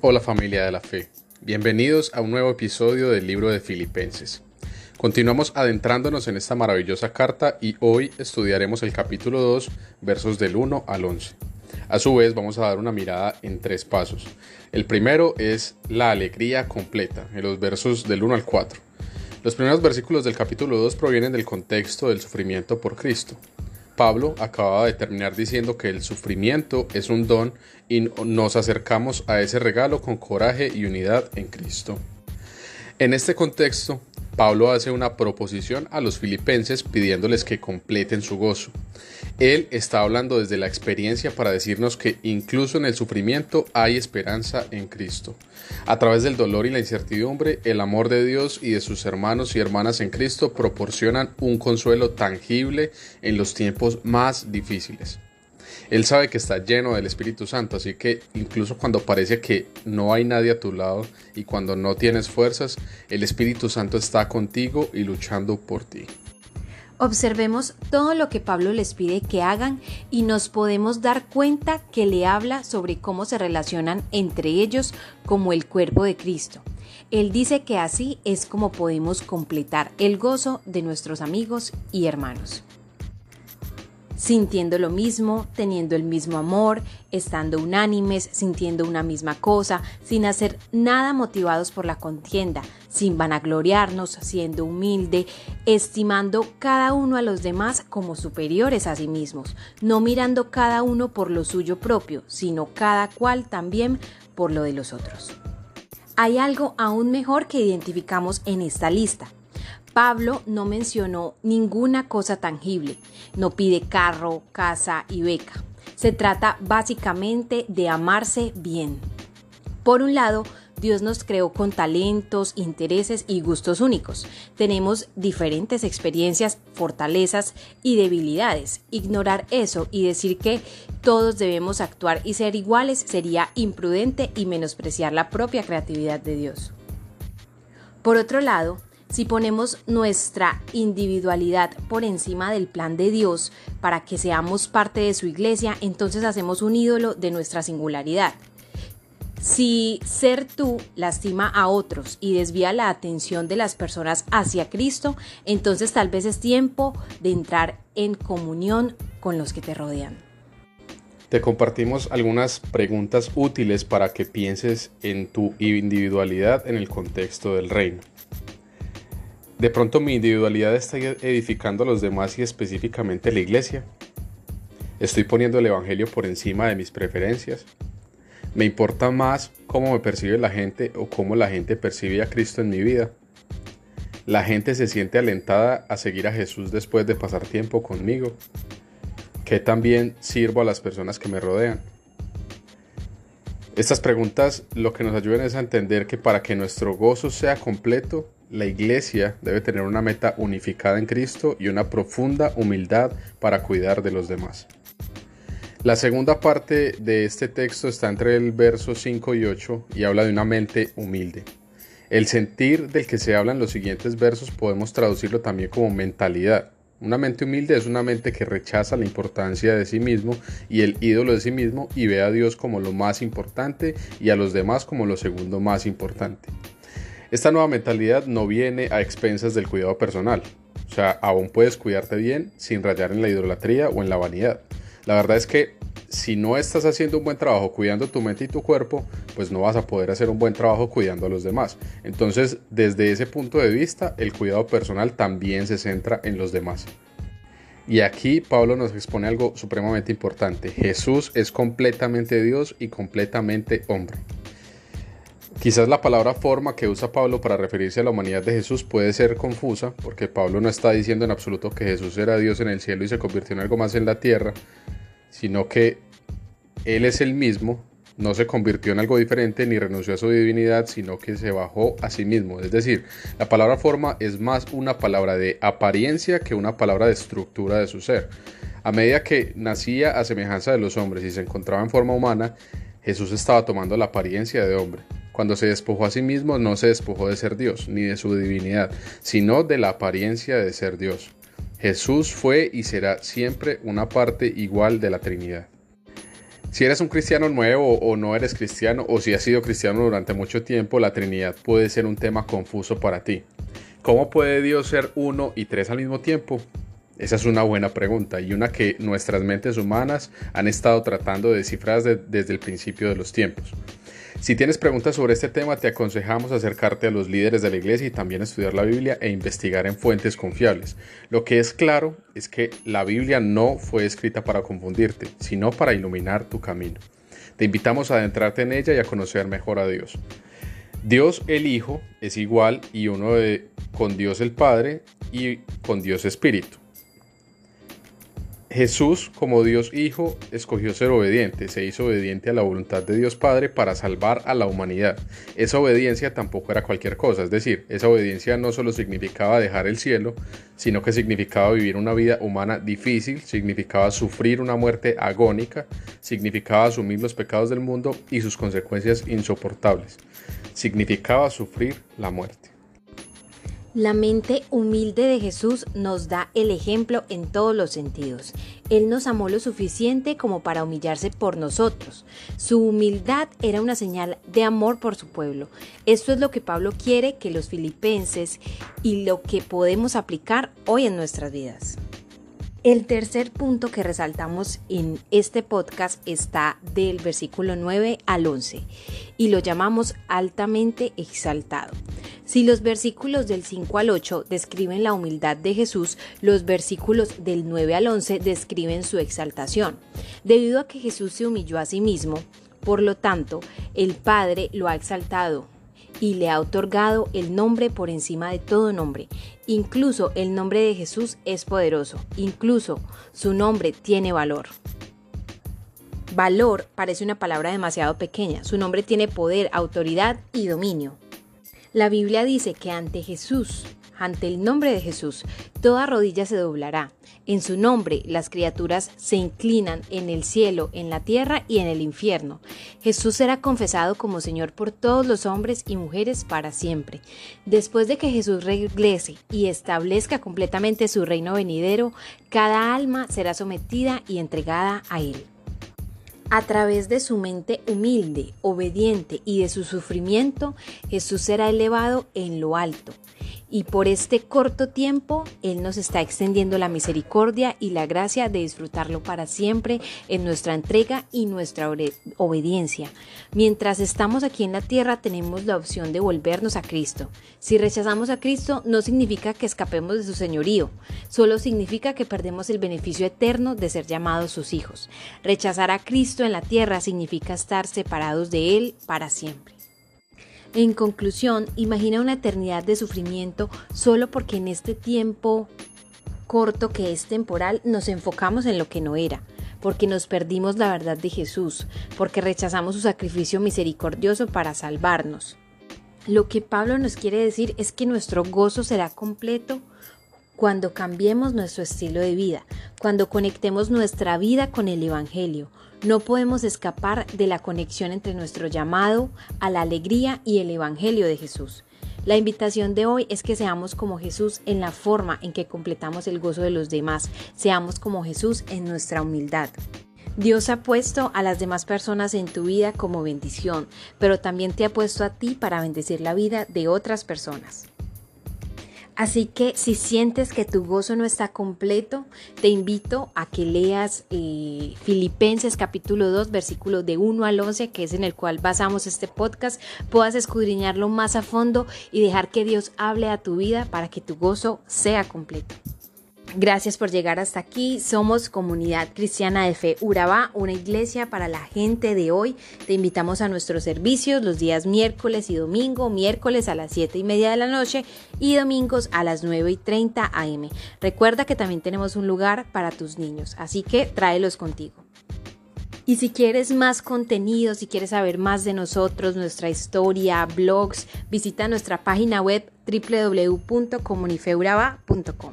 Hola familia de la fe, bienvenidos a un nuevo episodio del libro de Filipenses. Continuamos adentrándonos en esta maravillosa carta y hoy estudiaremos el capítulo 2, versos del 1 al 11. A su vez vamos a dar una mirada en tres pasos. El primero es la alegría completa, en los versos del 1 al 4. Los primeros versículos del capítulo 2 provienen del contexto del sufrimiento por Cristo. Pablo acababa de terminar diciendo que el sufrimiento es un don y nos acercamos a ese regalo con coraje y unidad en Cristo. En este contexto, Pablo hace una proposición a los filipenses pidiéndoles que completen su gozo. Él está hablando desde la experiencia para decirnos que incluso en el sufrimiento hay esperanza en Cristo. A través del dolor y la incertidumbre, el amor de Dios y de sus hermanos y hermanas en Cristo proporcionan un consuelo tangible en los tiempos más difíciles. Él sabe que está lleno del Espíritu Santo, así que incluso cuando parece que no hay nadie a tu lado y cuando no tienes fuerzas, el Espíritu Santo está contigo y luchando por ti. Observemos todo lo que Pablo les pide que hagan y nos podemos dar cuenta que le habla sobre cómo se relacionan entre ellos como el cuerpo de Cristo. Él dice que así es como podemos completar el gozo de nuestros amigos y hermanos sintiendo lo mismo, teniendo el mismo amor, estando unánimes, sintiendo una misma cosa, sin hacer nada motivados por la contienda, sin vanagloriarnos, siendo humilde, estimando cada uno a los demás como superiores a sí mismos, no mirando cada uno por lo suyo propio, sino cada cual también por lo de los otros. Hay algo aún mejor que identificamos en esta lista, Pablo no mencionó ninguna cosa tangible, no pide carro, casa y beca. Se trata básicamente de amarse bien. Por un lado, Dios nos creó con talentos, intereses y gustos únicos. Tenemos diferentes experiencias, fortalezas y debilidades. Ignorar eso y decir que todos debemos actuar y ser iguales sería imprudente y menospreciar la propia creatividad de Dios. Por otro lado, si ponemos nuestra individualidad por encima del plan de Dios para que seamos parte de su iglesia, entonces hacemos un ídolo de nuestra singularidad. Si ser tú lastima a otros y desvía la atención de las personas hacia Cristo, entonces tal vez es tiempo de entrar en comunión con los que te rodean. Te compartimos algunas preguntas útiles para que pienses en tu individualidad en el contexto del reino. De pronto mi individualidad está edificando a los demás y específicamente la iglesia. Estoy poniendo el Evangelio por encima de mis preferencias. Me importa más cómo me percibe la gente o cómo la gente percibe a Cristo en mi vida. La gente se siente alentada a seguir a Jesús después de pasar tiempo conmigo. Que también sirvo a las personas que me rodean. Estas preguntas lo que nos ayudan es a entender que para que nuestro gozo sea completo, la iglesia debe tener una meta unificada en Cristo y una profunda humildad para cuidar de los demás. La segunda parte de este texto está entre el verso 5 y 8 y habla de una mente humilde. El sentir del que se habla en los siguientes versos podemos traducirlo también como mentalidad. Una mente humilde es una mente que rechaza la importancia de sí mismo y el ídolo de sí mismo y ve a Dios como lo más importante y a los demás como lo segundo más importante. Esta nueva mentalidad no viene a expensas del cuidado personal. O sea, aún puedes cuidarte bien sin rayar en la idolatría o en la vanidad. La verdad es que si no estás haciendo un buen trabajo cuidando tu mente y tu cuerpo, pues no vas a poder hacer un buen trabajo cuidando a los demás. Entonces, desde ese punto de vista, el cuidado personal también se centra en los demás. Y aquí Pablo nos expone algo supremamente importante. Jesús es completamente Dios y completamente hombre. Quizás la palabra forma que usa Pablo para referirse a la humanidad de Jesús puede ser confusa, porque Pablo no está diciendo en absoluto que Jesús era Dios en el cielo y se convirtió en algo más en la tierra, sino que Él es el mismo, no se convirtió en algo diferente ni renunció a su divinidad, sino que se bajó a sí mismo. Es decir, la palabra forma es más una palabra de apariencia que una palabra de estructura de su ser. A medida que nacía a semejanza de los hombres y se encontraba en forma humana, Jesús estaba tomando la apariencia de hombre. Cuando se despojó a sí mismo, no se despojó de ser Dios, ni de su divinidad, sino de la apariencia de ser Dios. Jesús fue y será siempre una parte igual de la Trinidad. Si eres un cristiano nuevo o no eres cristiano o si has sido cristiano durante mucho tiempo, la Trinidad puede ser un tema confuso para ti. ¿Cómo puede Dios ser uno y tres al mismo tiempo? Esa es una buena pregunta y una que nuestras mentes humanas han estado tratando de descifrar desde el principio de los tiempos. Si tienes preguntas sobre este tema, te aconsejamos acercarte a los líderes de la iglesia y también estudiar la Biblia e investigar en fuentes confiables. Lo que es claro es que la Biblia no fue escrita para confundirte, sino para iluminar tu camino. Te invitamos a adentrarte en ella y a conocer mejor a Dios. Dios el Hijo es igual y uno con Dios el Padre y con Dios Espíritu. Jesús, como Dios Hijo, escogió ser obediente, se hizo obediente a la voluntad de Dios Padre para salvar a la humanidad. Esa obediencia tampoco era cualquier cosa, es decir, esa obediencia no solo significaba dejar el cielo, sino que significaba vivir una vida humana difícil, significaba sufrir una muerte agónica, significaba asumir los pecados del mundo y sus consecuencias insoportables, significaba sufrir la muerte. La mente humilde de Jesús nos da el ejemplo en todos los sentidos. Él nos amó lo suficiente como para humillarse por nosotros. Su humildad era una señal de amor por su pueblo. Esto es lo que Pablo quiere que los filipenses y lo que podemos aplicar hoy en nuestras vidas. El tercer punto que resaltamos en este podcast está del versículo 9 al 11 y lo llamamos altamente exaltado. Si los versículos del 5 al 8 describen la humildad de Jesús, los versículos del 9 al 11 describen su exaltación. Debido a que Jesús se humilló a sí mismo, por lo tanto, el Padre lo ha exaltado y le ha otorgado el nombre por encima de todo nombre. Incluso el nombre de Jesús es poderoso, incluso su nombre tiene valor. Valor parece una palabra demasiado pequeña, su nombre tiene poder, autoridad y dominio. La Biblia dice que ante Jesús, ante el nombre de Jesús, toda rodilla se doblará. En su nombre las criaturas se inclinan en el cielo, en la tierra y en el infierno. Jesús será confesado como Señor por todos los hombres y mujeres para siempre. Después de que Jesús regrese y establezca completamente su reino venidero, cada alma será sometida y entregada a Él. A través de su mente humilde, obediente y de su sufrimiento, Jesús será elevado en lo alto y por este corto tiempo Él nos está extendiendo la misericordia y la gracia de disfrutarlo para siempre en nuestra entrega y nuestra obediencia. Mientras estamos aquí en la tierra tenemos la opción de volvernos a Cristo. Si rechazamos a Cristo no significa que escapemos de su señorío, solo significa que perdemos el beneficio eterno de ser llamados sus hijos. Rechazar a Cristo en la tierra significa estar separados de Él para siempre. En conclusión, imagina una eternidad de sufrimiento solo porque en este tiempo corto que es temporal nos enfocamos en lo que no era, porque nos perdimos la verdad de Jesús, porque rechazamos su sacrificio misericordioso para salvarnos. Lo que Pablo nos quiere decir es que nuestro gozo será completo cuando cambiemos nuestro estilo de vida, cuando conectemos nuestra vida con el Evangelio, no podemos escapar de la conexión entre nuestro llamado a la alegría y el Evangelio de Jesús. La invitación de hoy es que seamos como Jesús en la forma en que completamos el gozo de los demás, seamos como Jesús en nuestra humildad. Dios ha puesto a las demás personas en tu vida como bendición, pero también te ha puesto a ti para bendecir la vida de otras personas. Así que si sientes que tu gozo no está completo, te invito a que leas eh, Filipenses capítulo 2, versículo de 1 al 11, que es en el cual basamos este podcast, puedas escudriñarlo más a fondo y dejar que Dios hable a tu vida para que tu gozo sea completo. Gracias por llegar hasta aquí. Somos Comunidad Cristiana de Fe Urabá, una iglesia para la gente de hoy. Te invitamos a nuestros servicios los días miércoles y domingo, miércoles a las 7 y media de la noche y domingos a las 9 y 30 am. Recuerda que también tenemos un lugar para tus niños, así que tráelos contigo. Y si quieres más contenido, si quieres saber más de nosotros, nuestra historia, blogs, visita nuestra página web www.comunifeuraba.com.